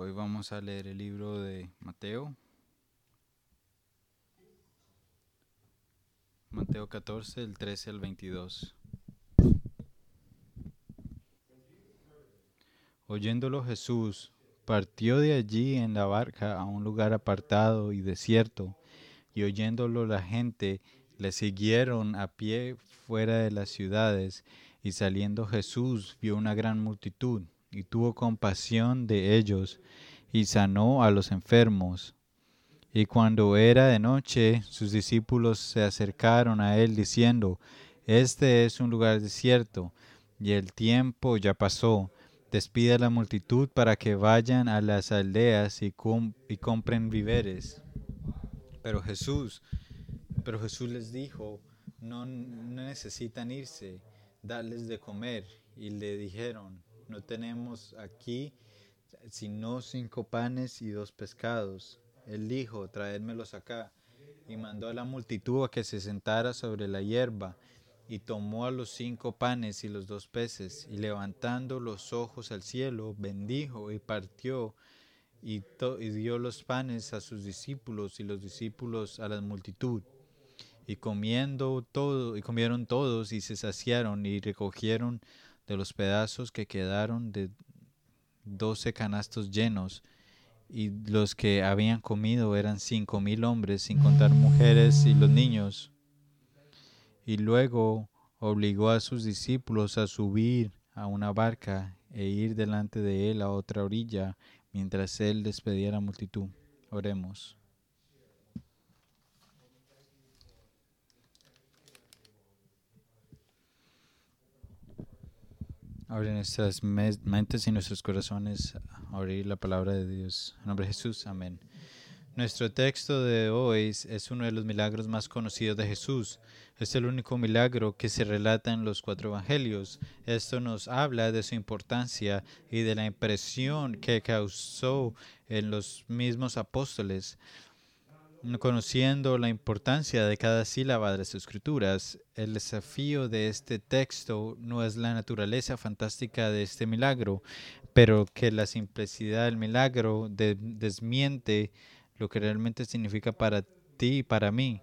Hoy vamos a leer el libro de Mateo. Mateo 14, el 13 al 22. Oyéndolo Jesús, partió de allí en la barca a un lugar apartado y desierto, y oyéndolo la gente le siguieron a pie fuera de las ciudades, y saliendo Jesús vio una gran multitud y tuvo compasión de ellos, y sanó a los enfermos. Y cuando era de noche, sus discípulos se acercaron a él diciendo, Este es un lugar desierto, y el tiempo ya pasó. Despide a la multitud para que vayan a las aldeas y, y compren víveres. Pero Jesús, pero Jesús les dijo, no, no necesitan irse, darles de comer. Y le dijeron, no tenemos aquí sino cinco panes y dos pescados. Él dijo, traédmelos acá. Y mandó a la multitud a que se sentara sobre la hierba. Y tomó a los cinco panes y los dos peces, y levantando los ojos al cielo, bendijo y partió, y, dio los panes a sus discípulos y los discípulos a la multitud. Y comiendo todo, y comieron todos y se saciaron y recogieron de los pedazos que quedaron de doce canastos llenos, y los que habían comido eran cinco mil hombres, sin contar mujeres y los niños. Y luego obligó a sus discípulos a subir a una barca e ir delante de él a otra orilla, mientras él despedía la multitud. Oremos. Abre nuestras mentes y nuestros corazones abrir la palabra de Dios. En nombre de Jesús, amén. Nuestro texto de hoy es uno de los milagros más conocidos de Jesús. Es el único milagro que se relata en los cuatro evangelios. Esto nos habla de su importancia y de la impresión que causó en los mismos apóstoles. Conociendo la importancia de cada sílaba de las escrituras, el desafío de este texto no es la naturaleza fantástica de este milagro, pero que la simplicidad del milagro desmiente lo que realmente significa para ti y para mí.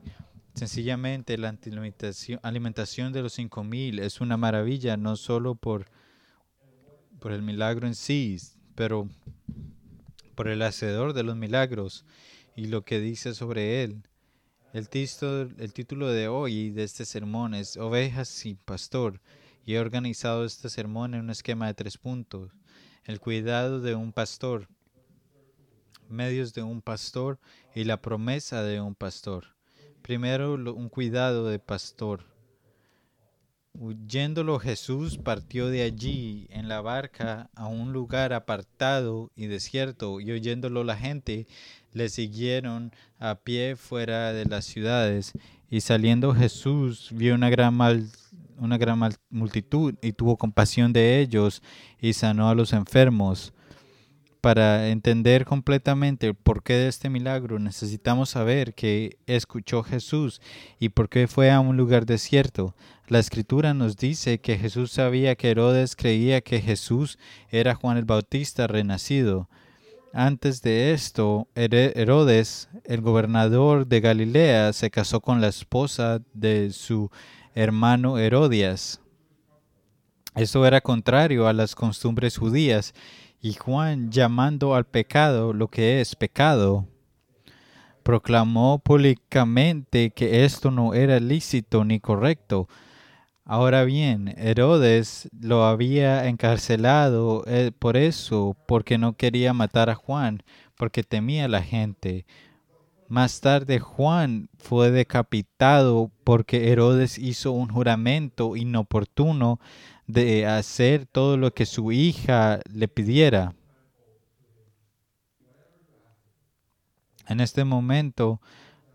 Sencillamente la alimentación de los cinco mil es una maravilla, no solo por, por el milagro en sí, pero por el hacedor de los milagros y lo que dice sobre él. El, título de hoy de este sermón es Ovejas sin Pastor y he organizado este sermón en un esquema de tres puntos. El cuidado de un pastor, medios de un pastor y la promesa de un pastor. Primero, un cuidado de pastor. Huyéndolo Jesús partió de allí en la barca a un lugar apartado y desierto, y oyéndolo la gente le siguieron a pie fuera de las ciudades. Y saliendo Jesús vio una gran, una gran multitud y tuvo compasión de ellos y sanó a los enfermos. Para entender completamente el porqué de este milagro, necesitamos saber que escuchó Jesús y por qué fue a un lugar desierto. La escritura nos dice que Jesús sabía que Herodes creía que Jesús era Juan el Bautista renacido. Antes de esto, Herodes, el gobernador de Galilea, se casó con la esposa de su hermano Herodias. Esto era contrario a las costumbres judías y Juan, llamando al pecado lo que es pecado, proclamó públicamente que esto no era lícito ni correcto. Ahora bien, Herodes lo había encarcelado eh, por eso, porque no quería matar a Juan, porque temía a la gente. Más tarde Juan fue decapitado porque Herodes hizo un juramento inoportuno de hacer todo lo que su hija le pidiera. En este momento,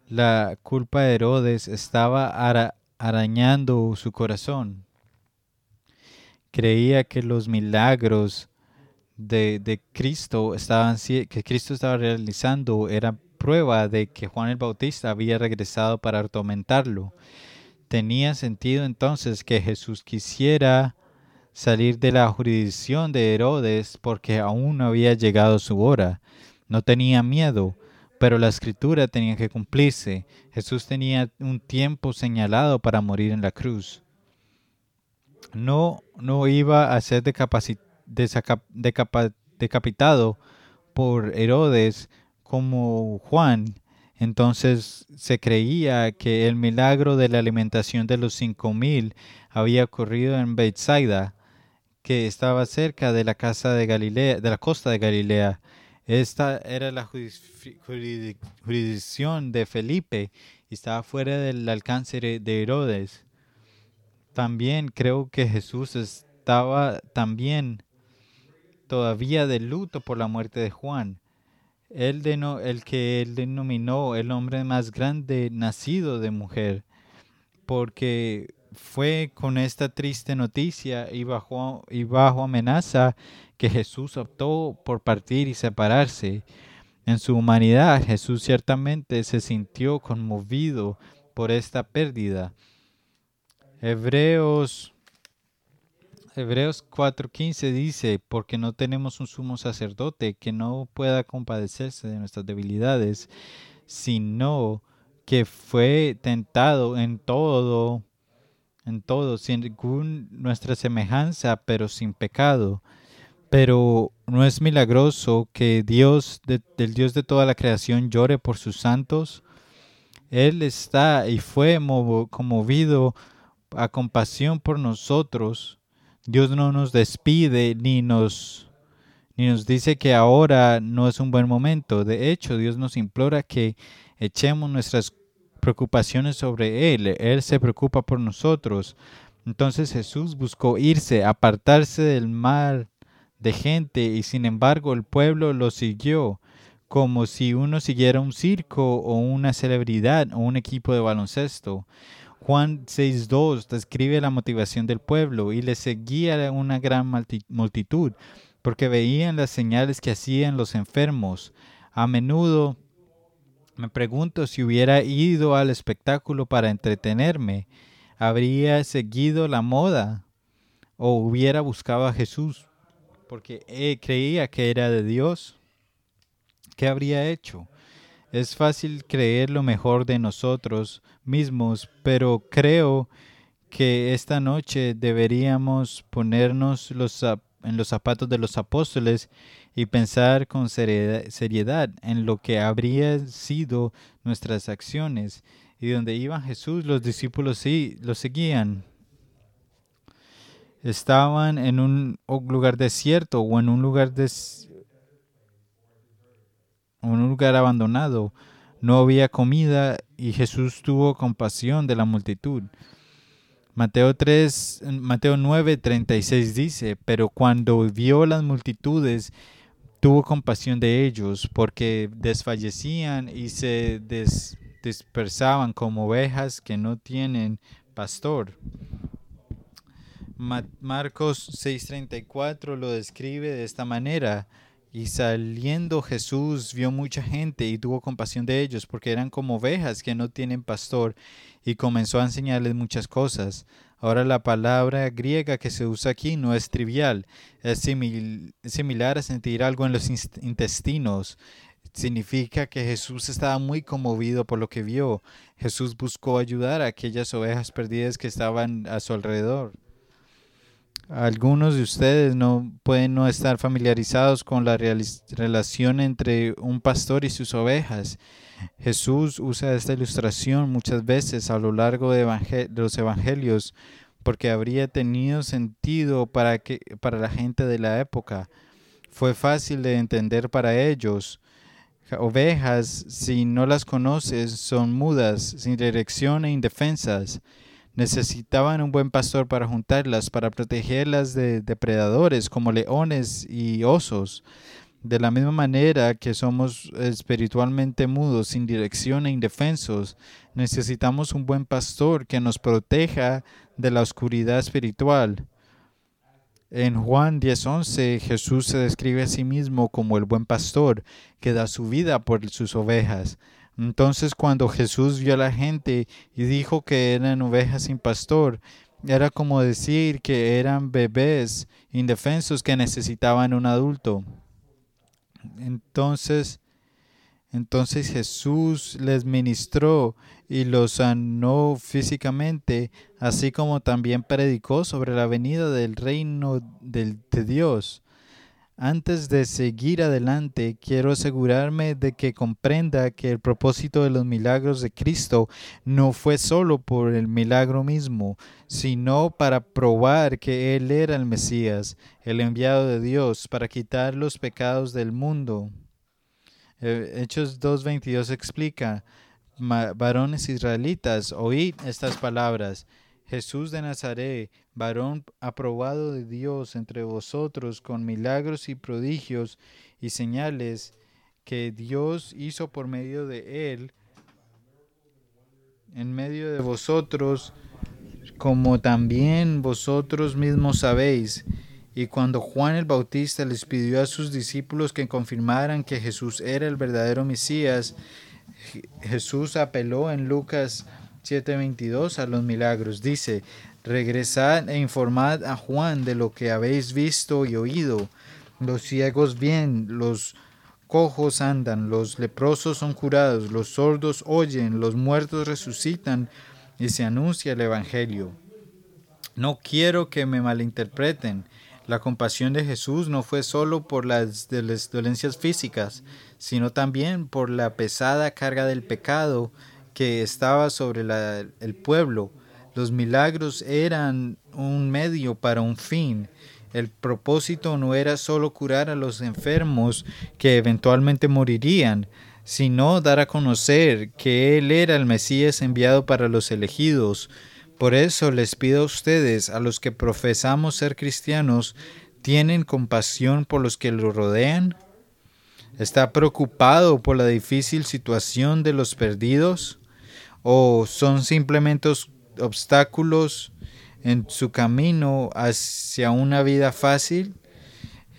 la culpa de Herodes estaba arañando su corazón. Creía que los milagros de, Cristo estaban, que Cristo estaba realizando era prueba de que Juan el Bautista había regresado para atormentarlo. Tenía sentido entonces que Jesús quisiera salir de la jurisdicción de Herodes porque aún no había llegado su hora. No tenía miedo, pero la escritura tenía que cumplirse. Jesús tenía un tiempo señalado para morir en la cruz. No, no iba a ser decapitado por Herodes como Juan. Entonces se creía que el milagro de la alimentación de los cinco mil había ocurrido en Bethsaida, que estaba cerca de la casa de Galilea, de la costa de Galilea. Esta era la jurisdicción de Felipe y estaba fuera del alcance de Herodes. También creo que Jesús estaba también todavía de luto por la muerte de Juan. Él el que él denominó el hombre más grande nacido de mujer, porque fue con esta triste noticia y bajo, y bajo amenaza que Jesús optó por partir y separarse. En su humanidad, Jesús ciertamente se sintió conmovido por esta pérdida. Hebreos Hebreos 4:15 dice, porque no tenemos un sumo sacerdote que no pueda compadecerse de nuestras debilidades, sino que fue tentado en todo, en todo, según nuestra semejanza, pero sin pecado. Pero no es milagroso que Dios, del Dios de toda la creación, llore por sus santos. Él está y fue conmovido a compasión por nosotros Dios no nos despide ni nos, ni nos dice que ahora no es un buen momento. De hecho, Dios nos implora que echemos nuestras preocupaciones sobre Él. Él se preocupa por nosotros. Entonces Jesús buscó irse, apartarse del mar de gente y sin embargo el pueblo lo siguió como si uno siguiera un circo o una celebridad o un equipo de baloncesto. Juan 6.2 describe la motivación del pueblo y le seguía una gran multitud porque veían las señales que hacían los enfermos. A menudo me pregunto si hubiera ido al espectáculo para entretenerme, habría seguido la moda o hubiera buscado a Jesús porque creía que era de Dios. ¿Qué habría hecho? Es fácil creer lo mejor de nosotros mismos, pero creo que esta noche deberíamos ponernos en los zapatos de los apóstoles y pensar con seriedad en lo que habrían sido nuestras acciones. Y donde iba Jesús, los discípulos sí lo seguían. Estaban en un lugar desierto o en un lugar des un lugar abandonado. No había comida y Jesús tuvo compasión de la multitud. Mateo 3, Mateo 9, 36 dice, pero cuando vio las multitudes, tuvo compasión de ellos, porque desfallecían y se dispersaban como ovejas que no tienen pastor. Marcos 6:34 lo describe de esta manera. Y saliendo Jesús vio mucha gente y tuvo compasión de ellos, porque eran como ovejas que no tienen pastor, y comenzó a enseñarles muchas cosas. Ahora la palabra griega que se usa aquí no es trivial, es similar a sentir algo en los intestinos. Significa que Jesús estaba muy conmovido por lo que vio. Jesús buscó ayudar a aquellas ovejas perdidas que estaban a su alrededor. Algunos de ustedes no pueden no estar familiarizados con la relación entre un pastor y sus ovejas. Jesús usa esta ilustración muchas veces a lo largo de, los evangelios porque habría tenido sentido para, que, para la gente de la época. Fue fácil de entender para ellos. Ovejas, si no las conoces, son mudas, sin dirección e indefensas. Necesitaban un buen pastor para juntarlas, para protegerlas de depredadores como leones y osos. De la misma manera que somos espiritualmente mudos, sin dirección e indefensos, necesitamos un buen pastor que nos proteja de la oscuridad espiritual. En Juan 10:11 Jesús se describe a sí mismo como el buen pastor que da su vida por sus ovejas. Entonces cuando Jesús vio a la gente y dijo que eran ovejas sin pastor, era como decir que eran bebés indefensos que necesitaban un adulto. Entonces, entonces Jesús les ministró y los sanó físicamente, así como también predicó sobre la venida del reino de Dios. Antes de seguir adelante, quiero asegurarme de que comprenda que el propósito de los milagros de Cristo no fue solo por el milagro mismo, sino para probar que Él era el Mesías, el enviado de Dios, para quitar los pecados del mundo. Eh, Hechos 2.22 explica, varones israelitas, oíd estas palabras. Jesús de Nazaret, varón aprobado de Dios entre vosotros con milagros y prodigios y señales que Dios hizo por medio de él, en medio de vosotros, como también vosotros mismos sabéis. Y cuando Juan el Bautista les pidió a sus discípulos que confirmaran que Jesús era el verdadero Mesías, Jesús apeló en Lucas 7:22 a los milagros. Dice, regresad e informad a Juan de lo que habéis visto y oído. Los ciegos ven, los cojos andan, los leprosos son curados, los sordos oyen, los muertos resucitan y se anuncia el Evangelio. No quiero que me malinterpreten. La compasión de Jesús no fue solo por las, dolencias físicas, sino también por la pesada carga del pecado que estaba sobre el pueblo. Los milagros eran un medio para un fin. El propósito no era solo curar a los enfermos que eventualmente morirían, sino dar a conocer que Él era el Mesías enviado para los elegidos. Por eso les pido a ustedes, a los que profesamos ser cristianos, ¿tienen compasión por los que lo rodean? ¿Está preocupado por la difícil situación de los perdidos? O son simplemente obstáculos en su camino hacia una vida fácil?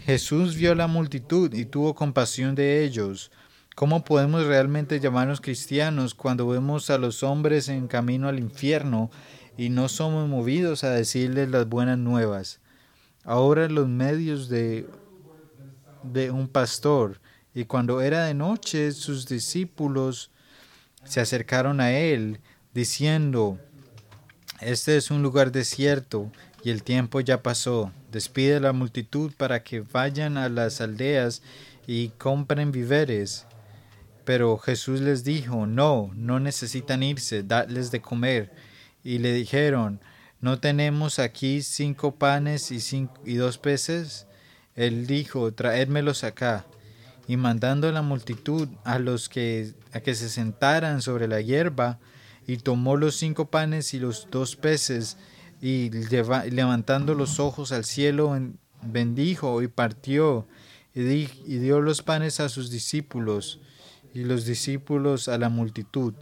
Jesús vio la multitud y tuvo compasión de ellos. ¿Cómo podemos realmente llamarnos cristianos cuando vemos a los hombres en camino al infierno y no somos movidos a decirles las buenas nuevas? Ahora los medios de, de un pastor y cuando era de noche sus discípulos se acercaron a él, diciendo, Este es un lugar desierto y el tiempo ya pasó. Despide a la multitud para que vayan a las aldeas y compren víveres. Pero Jesús les dijo, No, no necesitan irse, dadles de comer. Y le dijeron, ¿no tenemos aquí cinco panes y, y dos peces? Él dijo, traédmelos acá y mandando a la multitud a los que a que se sentaran sobre la hierba y tomó los cinco panes y los dos peces y levantando los ojos al cielo bendijo y partió y, y dio los panes a sus discípulos y los discípulos a la multitud.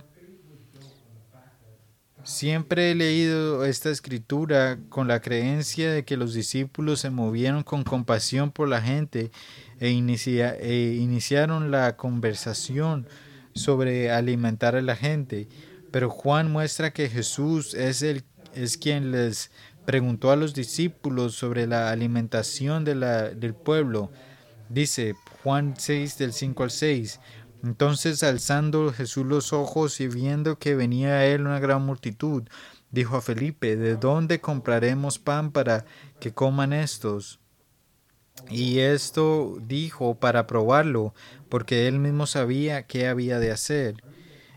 Siempre he leído esta escritura con la creencia de que los discípulos se movieron con compasión por la gente e, e, iniciaron la conversación sobre alimentar a la gente. Pero Juan muestra que Jesús es, el, es quien les preguntó a los discípulos sobre la alimentación de la, del pueblo. Dice Juan 6 del 5 al 6. Entonces alzando Jesús los ojos y viendo que venía a él una gran multitud, dijo a Felipe, ¿de dónde compraremos pan para que coman estos? Y esto dijo para probarlo, porque él mismo sabía qué había de hacer.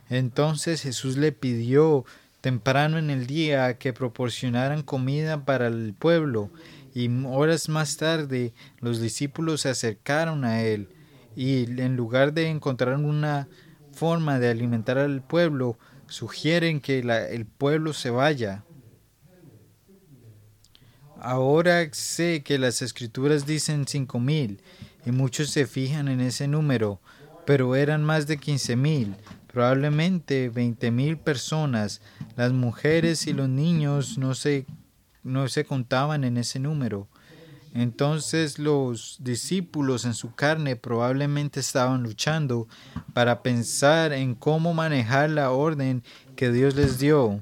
Entonces Jesús le pidió temprano en el día que proporcionaran comida para el pueblo, y horas más tarde los discípulos se acercaron a él, y en lugar de encontrar una forma de alimentar al pueblo, sugieren que el pueblo se vaya. Ahora sé que las escrituras dicen cinco mil y muchos se fijan en ese número, pero eran más de quince mil, probablemente veinte mil personas. Las mujeres y los niños no se, no se contaban en ese número. Entonces los discípulos en su carne probablemente estaban luchando para pensar en cómo manejar la orden que Dios les dio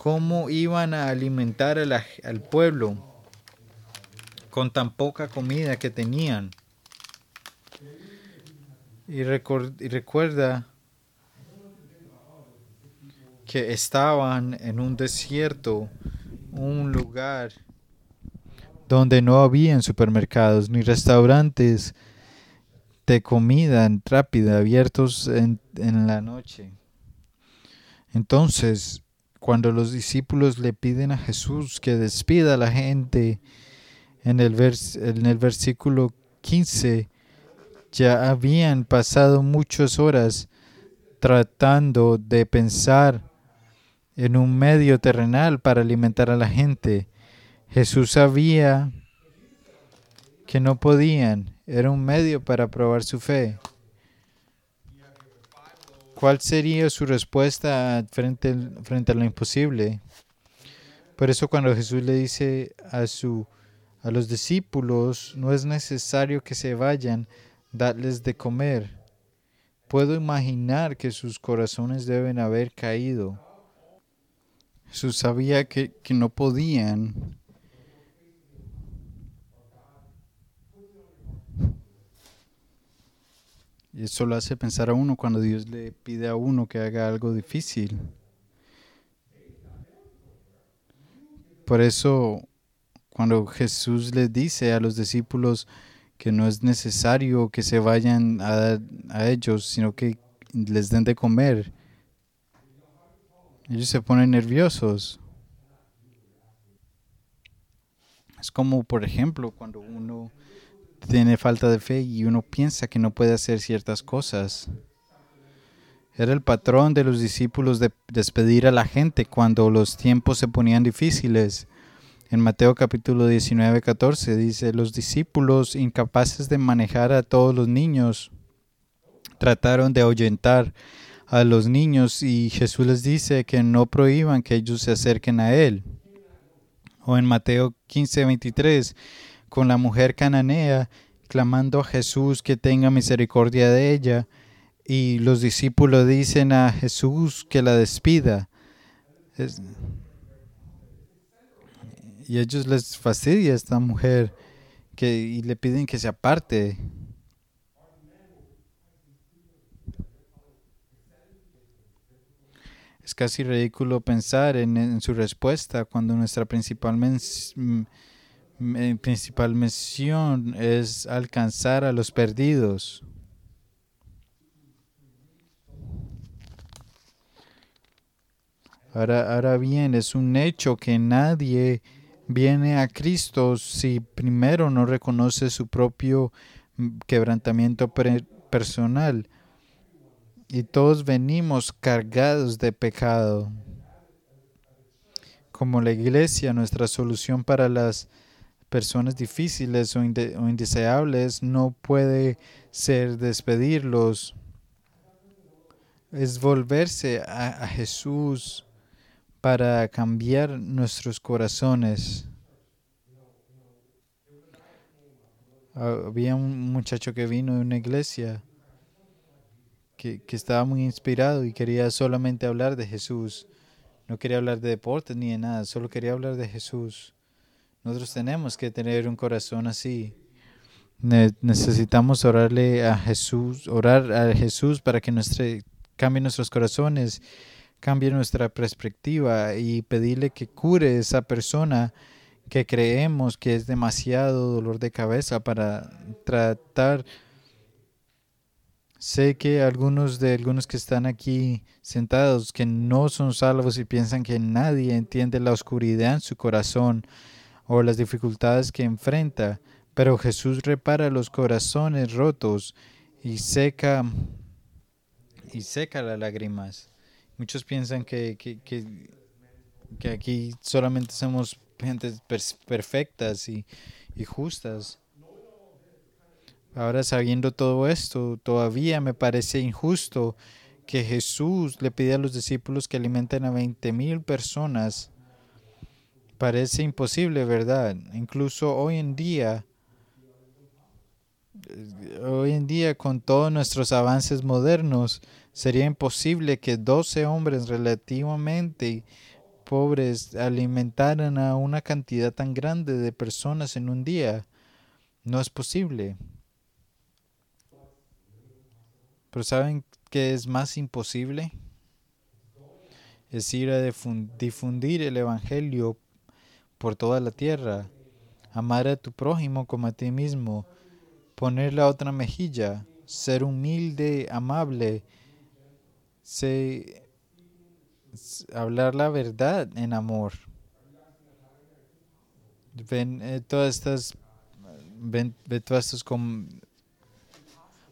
cómo iban a alimentar al pueblo con tan poca comida que tenían. Y, recuerda que estaban en un desierto, un lugar donde no habían supermercados ni restaurantes de comida rápida abiertos en, en la noche. Entonces, cuando los discípulos le piden a Jesús que despida a la gente, en el, en el versículo 15, ya habían pasado muchas horas tratando de pensar en un medio terrenal para alimentar a la gente. Jesús sabía que no podían, era un medio para probar su fe. ¿Cuál sería su respuesta frente, frente a lo imposible? Por eso cuando Jesús le dice a, su, a los discípulos, no es necesario que se vayan, darles de comer. Puedo imaginar que sus corazones deben haber caído. Jesús sabía que, que no podían Y eso lo hace pensar a uno cuando Dios le pide a uno que haga algo difícil. Por eso, cuando Jesús les dice a los discípulos que no es necesario que se vayan a, a ellos, sino que les den de comer, ellos se ponen nerviosos. Es como, por ejemplo, cuando uno tiene falta de fe y uno piensa que no puede hacer ciertas cosas. Era el patrón de los discípulos de despedir a la gente cuando los tiempos se ponían difíciles. En Mateo capítulo 19, 14 dice, los discípulos incapaces de manejar a todos los niños trataron de ahuyentar a los niños y Jesús les dice que no prohíban que ellos se acerquen a Él. O en Mateo 15, 23 con la mujer cananea, clamando a Jesús que tenga misericordia de ella, y los discípulos dicen a Jesús que la despida. y a ellos les fastidia esta mujer que, y le piden que se aparte. Es casi ridículo pensar en, su respuesta cuando nuestra principal mi principal misión es alcanzar a los perdidos. Ahora, ahora bien, es un hecho que nadie viene a Cristo si primero no reconoce su propio quebrantamiento personal. Y todos venimos cargados de pecado. Como la iglesia, nuestra solución para las personas difíciles o, indeseables no puede ser despedirlos. Es volverse a, Jesús para cambiar nuestros corazones. Había un muchacho que vino de una iglesia que, que, estaba muy inspirado y quería solamente hablar de Jesús. No quería hablar de deportes ni de nada, solo quería hablar de Jesús. Nosotros tenemos que tener un corazón así. necesitamos orarle a Jesús, orar a Jesús para que nuestre, cambie nuestros corazones, cambie nuestra perspectiva y pedirle que cure esa persona que creemos que es demasiado dolor de cabeza para tratar. Sé que algunos de algunos que están aquí sentados que no son salvos y piensan que nadie entiende la oscuridad en su corazón o las dificultades que enfrenta, pero Jesús repara los corazones rotos y seca y seca las lágrimas. Muchos piensan que, que, que, aquí solamente somos gentes perfectas y, y justas. Ahora sabiendo todo esto, todavía me parece injusto que Jesús le pide a los discípulos que alimenten a 20 mil personas Parece imposible, ¿verdad? Incluso hoy en día, hoy en día con todos nuestros avances modernos, sería imposible que 12 hombres relativamente pobres alimentaran a una cantidad tan grande de personas en un día. No es posible. Pero ¿saben qué es más imposible? Es ir a difundir el Evangelio por toda la tierra, amar a tu prójimo como a ti mismo, poner la otra mejilla, ser humilde, amable, hablar la verdad en amor. Ven eh, todas estas, ven, todos estos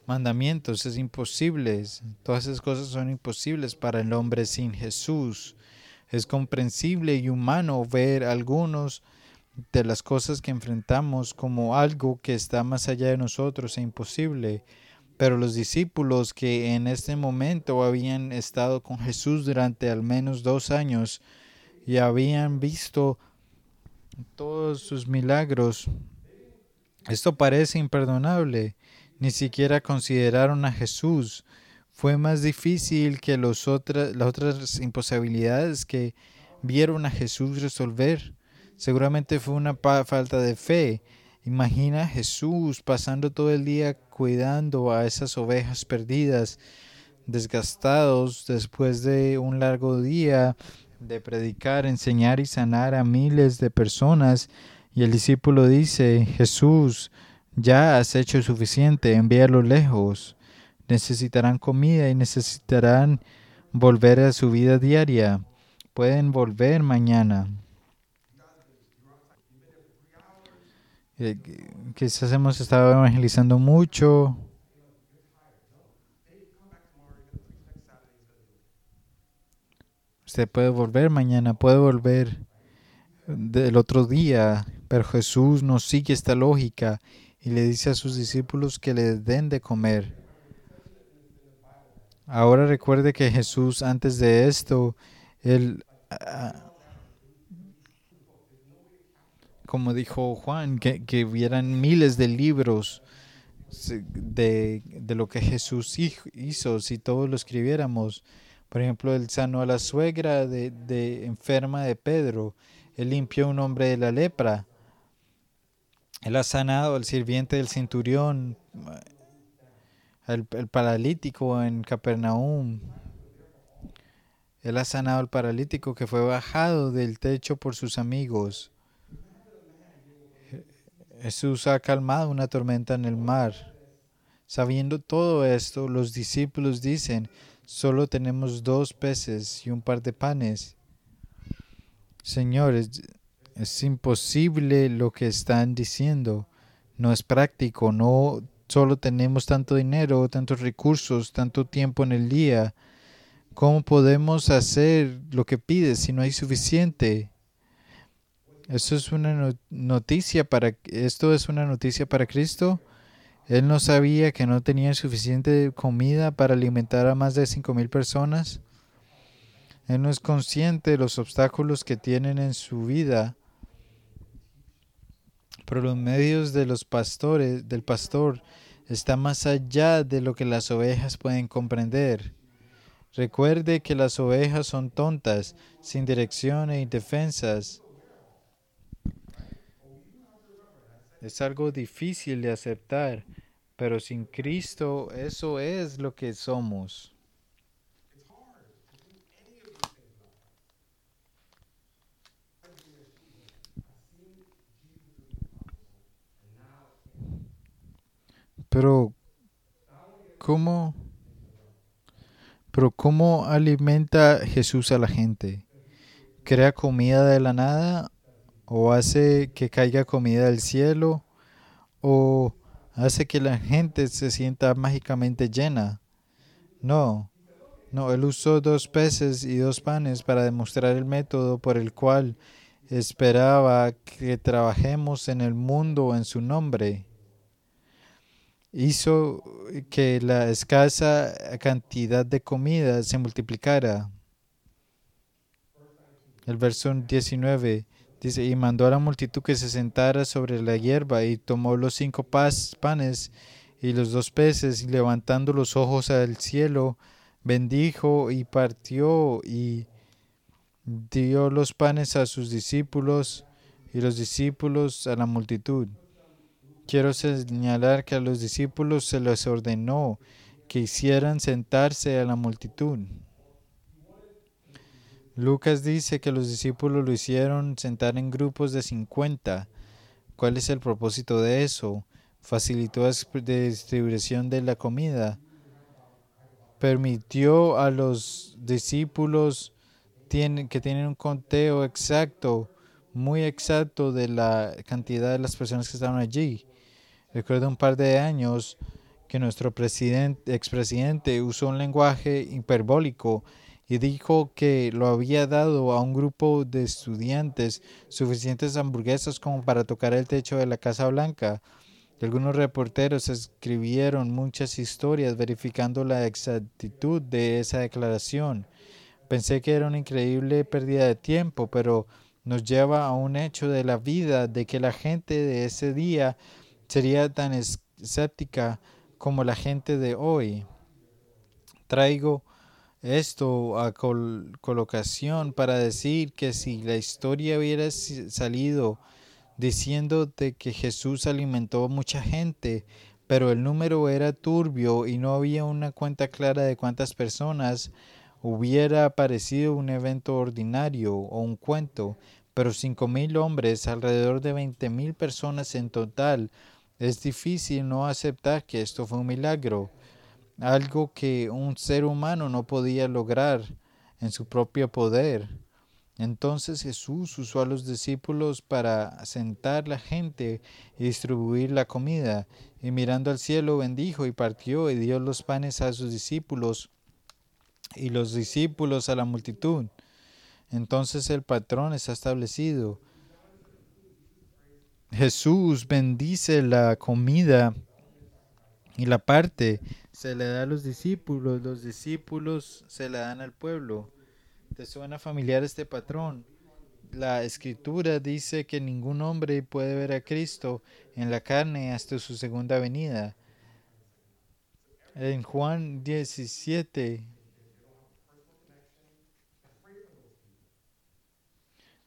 mandamientos, es imposible. Todas esas cosas son imposibles para el hombre sin Jesús. Es comprensible y humano ver algunos de las cosas que enfrentamos como algo que está más allá de nosotros e imposible. Pero los discípulos que en este momento habían estado con Jesús durante al menos dos años y habían visto todos sus milagros, esto parece imperdonable. Ni siquiera consideraron a Jesús. Fue más difícil que los otras, las otras imposibilidades que vieron a Jesús resolver. Seguramente fue una falta de fe Imagina a Jesús pasando todo el día cuidando a esas ovejas perdidas, desgastados después de un largo día de predicar, enseñar y sanar a miles de personas. Y el discípulo dice, Jesús, ya has hecho suficiente, envíalo lejos. Necesitarán comida y necesitarán volver a su vida diaria. Pueden volver mañana. Eh, quizás hemos estado evangelizando mucho. Usted puede volver mañana, puede volver del otro día, pero Jesús no sigue esta lógica y le dice a sus discípulos que le den de comer. Ahora recuerde que Jesús antes de esto, él ah, como dijo Juan, que, que miles de libros de, lo que Jesús hizo, si todos lo escribiéramos. Por ejemplo, él sanó a la suegra de, enferma de Pedro, él limpió a un hombre de la lepra, él ha sanado al sirviente del centurión, el, el paralítico en Capernaum. Él ha sanado al paralítico que fue bajado del techo por sus amigos. Jesús ha calmado una tormenta en el mar. Sabiendo todo esto, los discípulos dicen, solo tenemos dos peces y un par de panes. Señores, es imposible lo que están diciendo. No es práctico, no solo tenemos tanto dinero, tantos recursos, tanto tiempo en el día. ¿Cómo podemos hacer lo que pides si no hay suficiente? Esto es una noticia para esto es una noticia para Cristo. Él no sabía que no tenía suficiente comida para alimentar a más de cinco mil personas. Él no es consciente de los obstáculos que tienen en su vida. Pero los medios de los pastores, del pastor, está más allá de lo que las ovejas pueden comprender. Recuerde que las ovejas son tontas, sin dirección e indefensas. Es algo difícil de aceptar, pero sin Cristo eso es lo que somos. Pero, ¿cómo? Pero ¿cómo alimenta Jesús a la gente? ¿Crea comida de la nada o hace que caiga comida del cielo o hace que la gente se sienta mágicamente llena. No, no, él usó dos peces y dos panes para demostrar el método por el cual esperaba que trabajemos en el mundo en su nombre. Hizo que la escasa cantidad de comida se multiplicara. El verso 19 Dice, y mandó a la multitud que se sentara sobre la hierba y tomó los cinco panes y los dos peces y levantando los ojos al cielo, bendijo y partió y dio los panes a sus discípulos y los discípulos a la multitud. Quiero señalar que a los discípulos se les ordenó que hicieran sentarse a la multitud. Lucas dice que los discípulos lo hicieron sentar en grupos de 50. ¿Cuál es el propósito de eso? Facilitó la distribución de la comida. Permitió a los discípulos que tienen un conteo exacto, muy exacto de la cantidad de las personas que estaban allí. Recuerdo un par de años que nuestro presidente, expresidente usó un lenguaje hiperbólico y dijo que lo había dado a un grupo de estudiantes suficientes hamburguesas como para tocar el techo de la Casa Blanca. Algunos reporteros escribieron muchas historias verificando la exactitud de esa declaración. Pensé que era una increíble pérdida de tiempo, pero nos lleva a un hecho de la vida, de que la gente de ese día sería tan escéptica como la gente de hoy. Traigo esto a colocación para decir que si la historia hubiera salido diciendo de que Jesús alimentó a mucha gente, pero el número era turbio y no había una cuenta clara de cuántas personas, hubiera parecido un evento ordinario o un cuento, pero cinco mil hombres, alrededor de veinte mil personas en total, es difícil no aceptar que esto fue un milagro algo que un ser humano no podía lograr en su propio poder. Entonces Jesús usó a los discípulos para sentar la gente y distribuir la comida, y mirando al cielo bendijo y partió y dio los panes a sus discípulos y los discípulos a la multitud. Entonces el patrón está establecido. Jesús bendice la comida y la parte se le da a los discípulos, los discípulos se la dan al pueblo. ¿Te suena familiar este patrón? La escritura dice que ningún hombre puede ver a Cristo en la carne hasta su segunda venida. En Juan 17,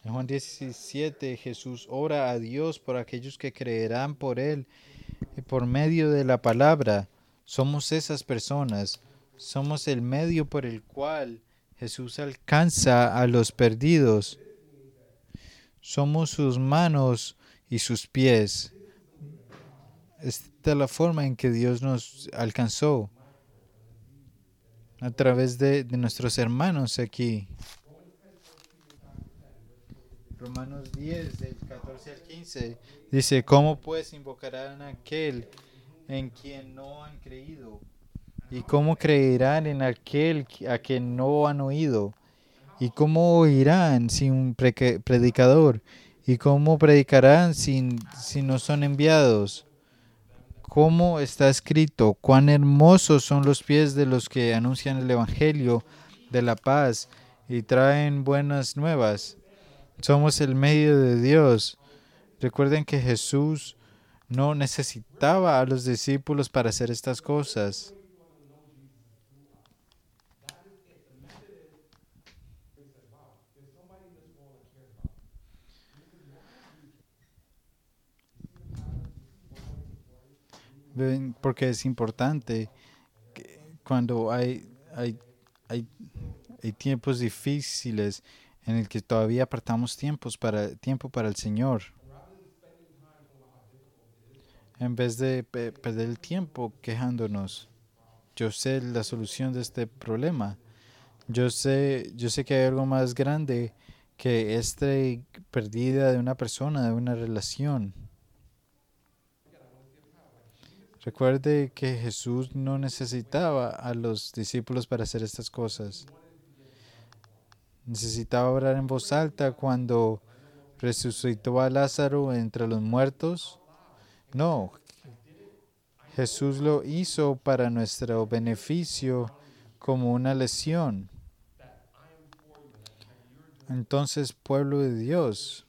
en Juan 17 Jesús ora a Dios por aquellos que creerán por Él y por medio de la palabra. Somos esas personas, somos el medio por el cual Jesús alcanza a los perdidos. Somos sus manos y sus pies. Esta es la forma en que Dios nos alcanzó a través de, de nuestros hermanos aquí. Romanos 10, del 14 al 15, dice, ¿cómo pues invocarán a aquel en quien no han creído? ¿Y cómo creerán en aquel a quien no han oído? ¿Y cómo oirán sin un predicador? ¿Y cómo predicarán sin, si no son enviados? ¿Cómo está escrito? Cuán hermosos son los pies de los que anuncian el Evangelio de la paz y traen buenas nuevas. Somos el medio de Dios. Recuerden que Jesús no necesitaba a los discípulos para hacer estas cosas. Porque es importante que cuando hay, hay, hay, hay tiempos difíciles en el que todavía apartamos tiempos para, tiempo para el Señor en vez de perder el tiempo quejándonos. Yo sé la solución de este problema. Yo sé, yo sé que hay algo más grande que esta pérdida de una persona, de una relación. Recuerde que Jesús no necesitaba a los discípulos para hacer estas cosas. Necesitaba orar en voz alta cuando resucitó a Lázaro entre los muertos no, Jesús lo hizo para nuestro beneficio como una lesión. Entonces, pueblo de Dios,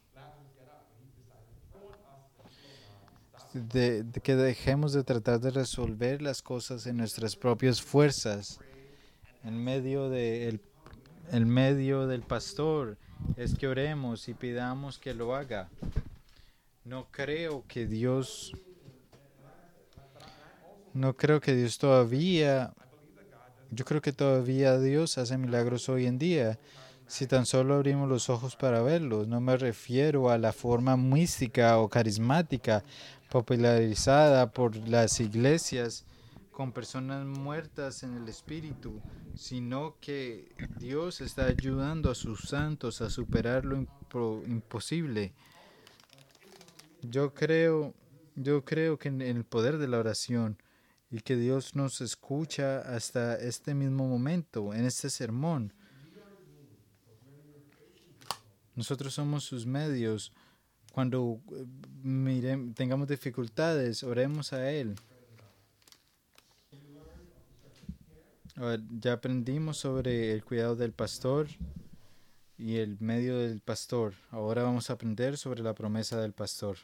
de, que dejemos de tratar de resolver las cosas en nuestras propias fuerzas, en medio, de el, medio del pastor, es que oremos y pidamos que lo haga. No creo que Dios, no creo que Dios todavía, yo creo que todavía Dios hace milagros hoy en día. Si tan solo abrimos los ojos para verlos, no me refiero a la forma mística o carismática popularizada por las iglesias con personas muertas en el espíritu, sino que Dios está ayudando a sus santos a superar lo imposible. Yo creo, yo creo que en el poder de la oración y que Dios nos escucha hasta este mismo momento, en este sermón. Nosotros somos sus medios. Cuando eh, tengamos dificultades, oremos a Él. Ya aprendimos sobre el cuidado del pastor y el medio del pastor. Ahora vamos a aprender sobre la promesa del pastor.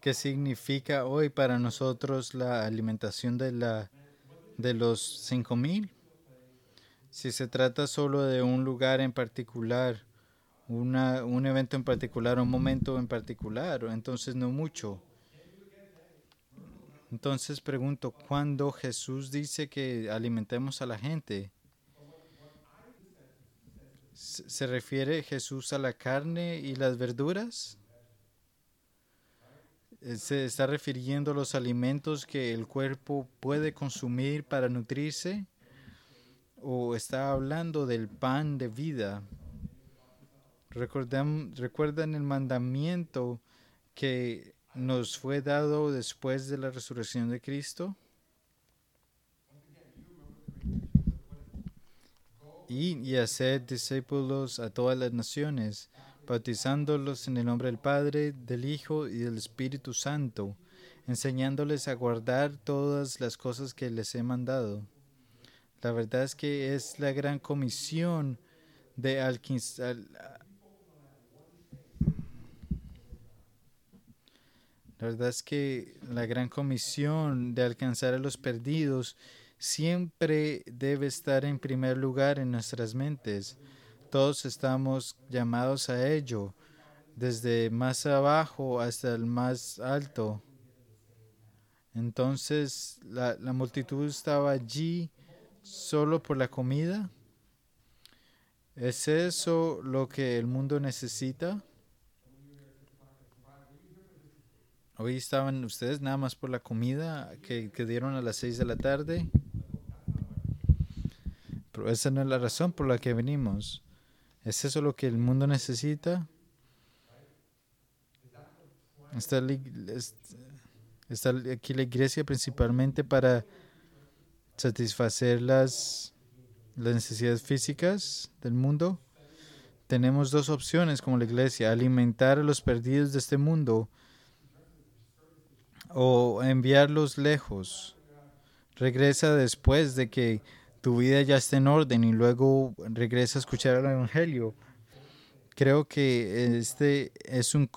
¿Qué significa hoy para nosotros la alimentación de, la, de los cinco mil? Si se trata solo de un lugar en particular, una, un evento en particular, un momento en particular, entonces no mucho. Entonces pregunto, ¿cuándo Jesús dice que alimentemos a la gente? ¿Se refiere Jesús a la carne y las verduras? ¿Se está refiriendo a los alimentos que el cuerpo puede consumir para nutrirse? ¿O está hablando del pan de vida? ¿Recuerdan, el mandamiento que nos fue dado después de la resurrección de Cristo. Y, y hacer discípulos a todas las naciones, bautizándolos en el nombre del Padre, del Hijo y del Espíritu Santo, enseñándoles a guardar todas las cosas que les he mandado. La verdad es que es la gran comisión de alcanzar La verdad es que la gran comisión de alcanzar a los perdidos siempre debe estar en primer lugar en nuestras mentes. Todos estamos llamados a ello, desde más abajo hasta el más alto. Entonces, la, la multitud estaba allí solo por la comida. ¿Es eso lo que el mundo necesita? Hoy estaban ustedes nada más por la comida que, dieron a las seis de la tarde. Pero esa no es la razón por la que venimos. ¿Es eso lo que el mundo necesita? Está, está aquí la iglesia principalmente para satisfacer las, las necesidades físicas del mundo. Tenemos dos opciones como la iglesia, alimentar a los perdidos de este mundo o enviarlos lejos. Regresa después de que tu vida ya esté en orden y luego regresa a escuchar el Evangelio. Creo que este es un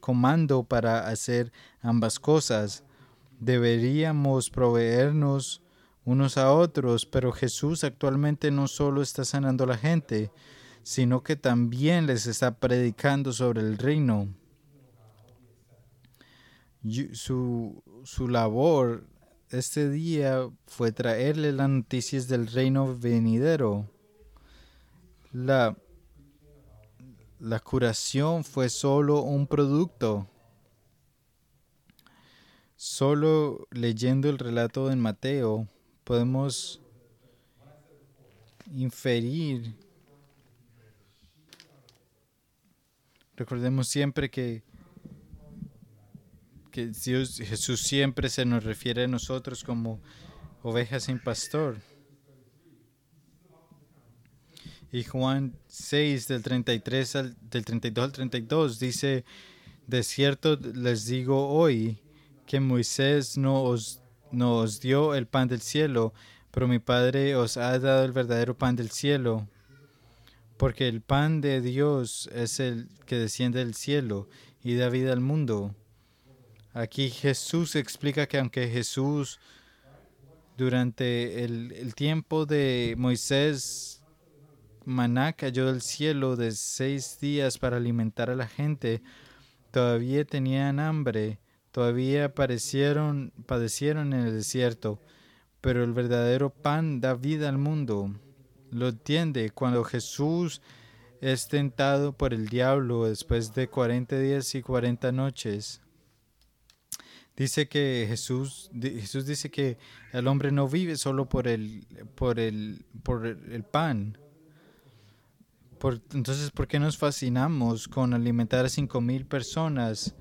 comando para hacer ambas cosas. Deberíamos proveernos unos a otros, pero Jesús actualmente no solo está sanando a la gente, sino que también les está predicando sobre el reino su, su labor este día fue traerle las noticias del reino venidero. La, la curación fue solo un producto. Solo leyendo el relato de Mateo podemos inferir. Recordemos siempre que que Jesús siempre se nos refiere a nosotros como ovejas sin pastor. Y Juan 6 del 33 al, del 32 al 32 dice, de cierto les digo hoy que Moisés no os, no os dio el pan del cielo, pero mi Padre os ha dado el verdadero pan del cielo. Porque el pan de Dios es el que desciende del cielo y da vida al mundo. Aquí Jesús explica que aunque Jesús durante el, tiempo de Moisés maná cayó del cielo de seis días para alimentar a la gente, todavía tenían hambre, todavía padecieron, padecieron en el desierto, pero el verdadero pan da vida al mundo. Lo entiende cuando Jesús es tentado por el diablo después de 40 días y 40 noches. Dice que Jesús, Jesús dice que el hombre no vive solo por el, por el, por el pan. entonces, ¿por qué nos fascinamos con alimentar a cinco mil personas?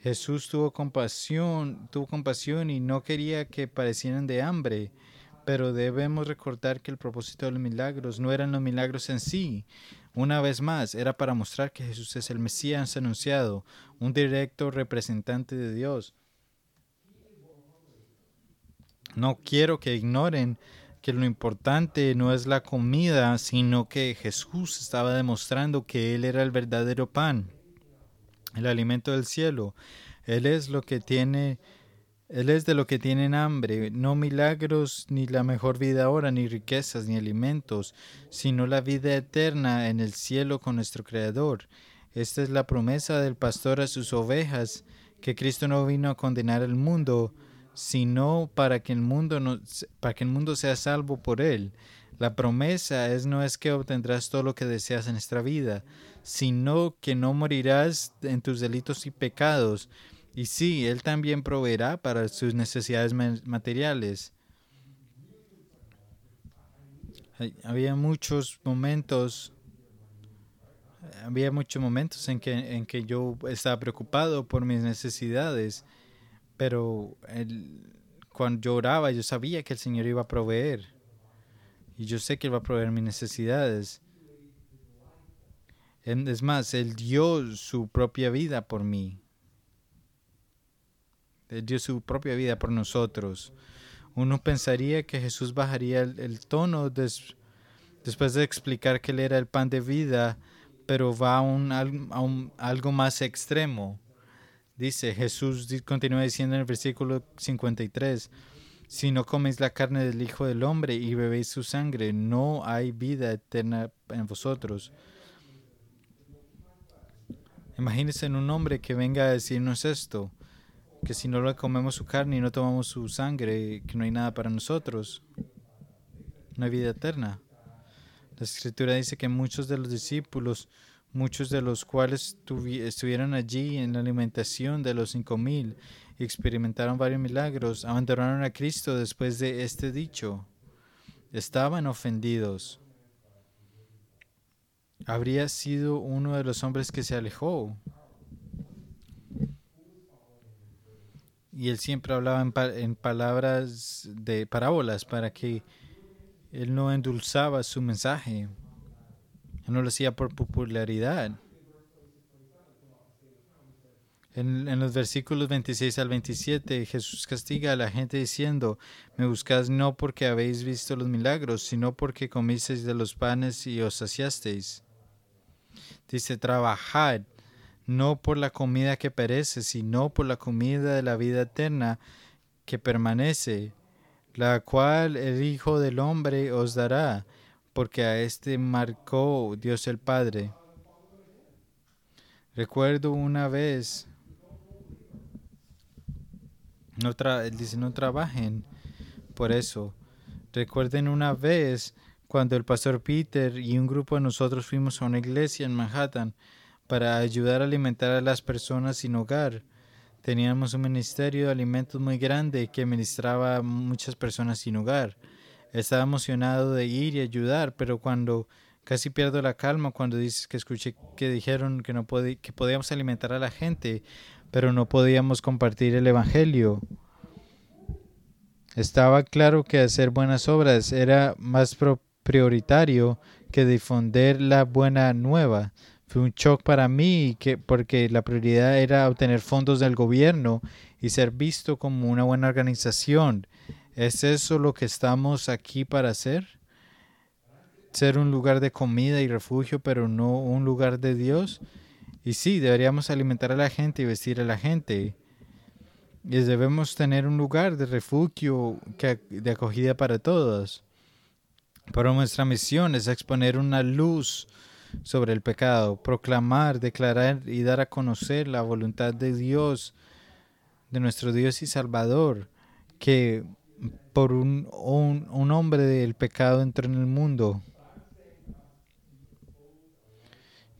Jesús tuvo compasión, tuvo compasión y no quería que parecieran de hambre. Pero debemos recordar que el propósito de los milagros no eran los milagros en sí, una vez más, era para mostrar que Jesús es el Mesías anunciado, un directo representante de Dios. No quiero que ignoren que lo importante no es la comida, sino que Jesús estaba demostrando que Él era el verdadero pan, el alimento del cielo. Él es lo que tiene él es de lo que tienen hambre, no milagros, ni la mejor vida ahora, ni riquezas, ni alimentos, sino la vida eterna en el cielo con nuestro Creador. Esta es la promesa del pastor a sus ovejas, que Cristo no vino a condenar al mundo, sino para que el mundo, no, para que el mundo sea salvo por él. La promesa es no es que obtendrás todo lo que deseas en esta vida, sino que no morirás en tus delitos y pecados, y sí, Él también proveerá para sus necesidades materiales. Había muchos momentos, había muchos momentos en que, en que yo estaba preocupado por mis necesidades, pero cuando yo oraba yo sabía que el Señor iba a proveer. Y yo sé que Él va a proveer mis necesidades. Es más, Él dio su propia vida por mí dio su propia vida por nosotros. Uno pensaría que Jesús bajaría el, tono después de explicar que Él era el pan de vida, pero va a, un, algo más extremo. Dice, Jesús continúa diciendo en el versículo 53, si no coméis la carne del Hijo del Hombre y bebéis su sangre, no hay vida eterna en vosotros. Imagínense en un hombre que venga a decirnos esto que si no le comemos su carne y no tomamos su sangre, que no hay nada para nosotros, no hay vida eterna. La escritura dice que muchos de los discípulos, muchos de los cuales estuvieron allí en la alimentación de los cinco mil y experimentaron varios milagros, abandonaron a Cristo después de este dicho. Estaban ofendidos. Habría sido uno de los hombres que se alejó y él siempre hablaba en, palabras de parábolas para que él no endulzaba su mensaje. No lo hacía por popularidad. En, en, los versículos 26 al 27, Jesús castiga a la gente diciendo, me buscáis no porque habéis visto los milagros, sino porque comisteis de los panes y os saciasteis. Dice, trabajad no por la comida que perece, sino por la comida de la vida eterna que permanece, la cual el Hijo del Hombre os dará, porque a éste marcó Dios el Padre. Recuerdo una vez, no él dice, no trabajen por eso. Recuerden una vez cuando el pastor Peter y un grupo de nosotros fuimos a una iglesia en Manhattan para ayudar a alimentar a las personas sin hogar. Teníamos un ministerio de alimentos muy grande que ministraba a muchas personas sin hogar. Estaba emocionado de ir y ayudar, pero cuando casi pierdo la calma cuando dices que escuché que dijeron que no que podíamos alimentar a la gente, pero no podíamos compartir el evangelio. Estaba claro que hacer buenas obras era más prioritario que difundir la buena nueva. Fue un shock para mí que, porque la prioridad era obtener fondos del gobierno y ser visto como una buena organización. ¿Es eso lo que estamos aquí para hacer? Ser un lugar de comida y refugio, pero no un lugar de Dios. Y sí, deberíamos alimentar a la gente y vestir a la gente. Y debemos tener un lugar de refugio de acogida para todos. Pero nuestra misión es exponer una luz sobre el pecado, proclamar, declarar y dar a conocer la voluntad de Dios, de nuestro Dios y Salvador, que por un, un, un hombre del pecado entró en el mundo,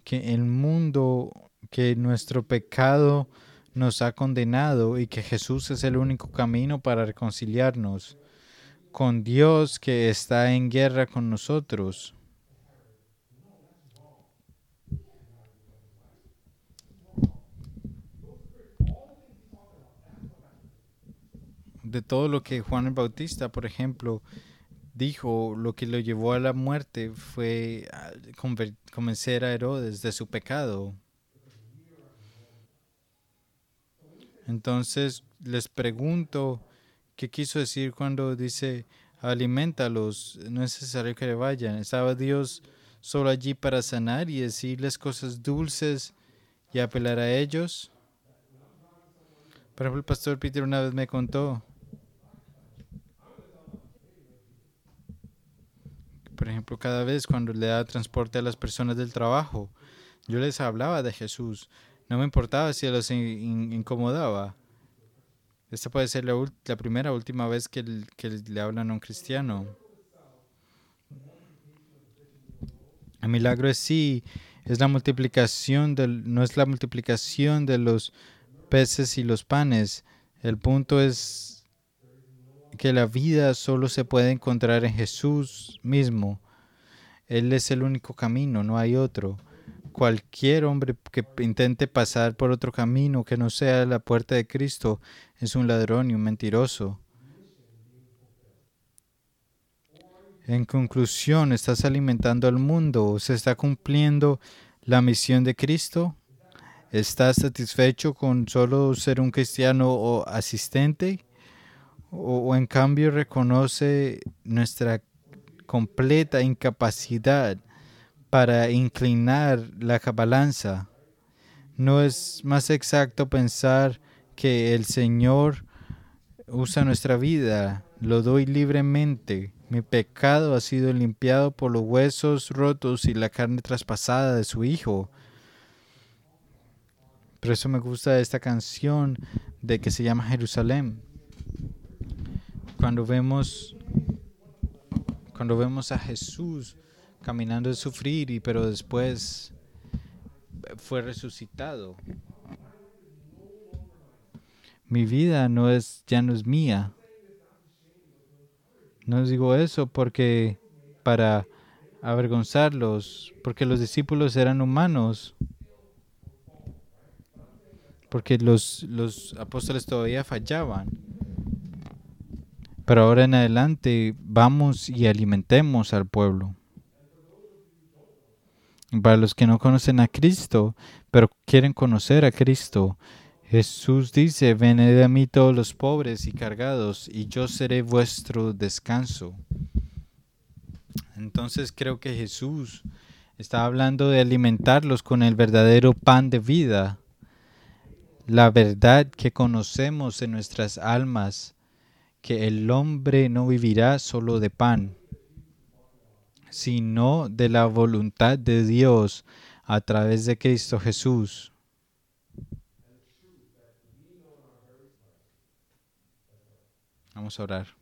que el mundo, que nuestro pecado nos ha condenado y que Jesús es el único camino para reconciliarnos con Dios que está en guerra con nosotros. De todo lo que Juan el Bautista, por ejemplo, dijo, lo que lo llevó a la muerte fue convencer a Herodes de su pecado. Entonces les pregunto, ¿qué quiso decir cuando dice, alimentalos, no es necesario que vayan? ¿Estaba Dios solo allí para sanar y decirles cosas dulces y apelar a ellos? Por ejemplo, el pastor Peter una vez me contó, por ejemplo, cada vez cuando le da transporte a las personas del trabajo, yo les hablaba de Jesús. No me importaba si los incomodaba. Esta puede ser la, la primera última vez que, le hablan a un cristiano. El milagro es sí, es la multiplicación del, no es la multiplicación de los peces y los panes. El punto es que la vida solo se puede encontrar en Jesús mismo. Él es el único camino, no hay otro cualquier hombre que intente pasar por otro camino que no sea la puerta de Cristo es un ladrón y un mentiroso. En conclusión, ¿estás alimentando al mundo? ¿Se está cumpliendo la misión de Cristo? ¿Estás satisfecho con solo ser un cristiano o asistente? ¿O, en cambio reconoce nuestra completa incapacidad para inclinar la balanza. No es más exacto pensar que el Señor usa nuestra vida, lo doy libremente. Mi pecado ha sido limpiado por los huesos rotos y la carne traspasada de su Hijo. Por eso me gusta esta canción de que se llama Jerusalén. Cuando vemos cuando vemos a Jesús caminando de sufrir, y, pero después fue resucitado. Mi vida no es, ya no es mía. No digo eso porque para avergonzarlos, porque los discípulos eran humanos, porque los, los apóstoles todavía fallaban. Pero ahora en adelante vamos y alimentemos al pueblo. Para los que no conocen a Cristo, pero quieren conocer a Cristo, Jesús dice, venid a mí todos los pobres y cargados, y yo seré vuestro descanso. Entonces creo que Jesús está hablando de alimentarlos con el verdadero pan de vida, la verdad que conocemos en nuestras almas, que el hombre no vivirá solo de pan, sino de la voluntad de Dios a través de Cristo Jesús. Vamos a orar.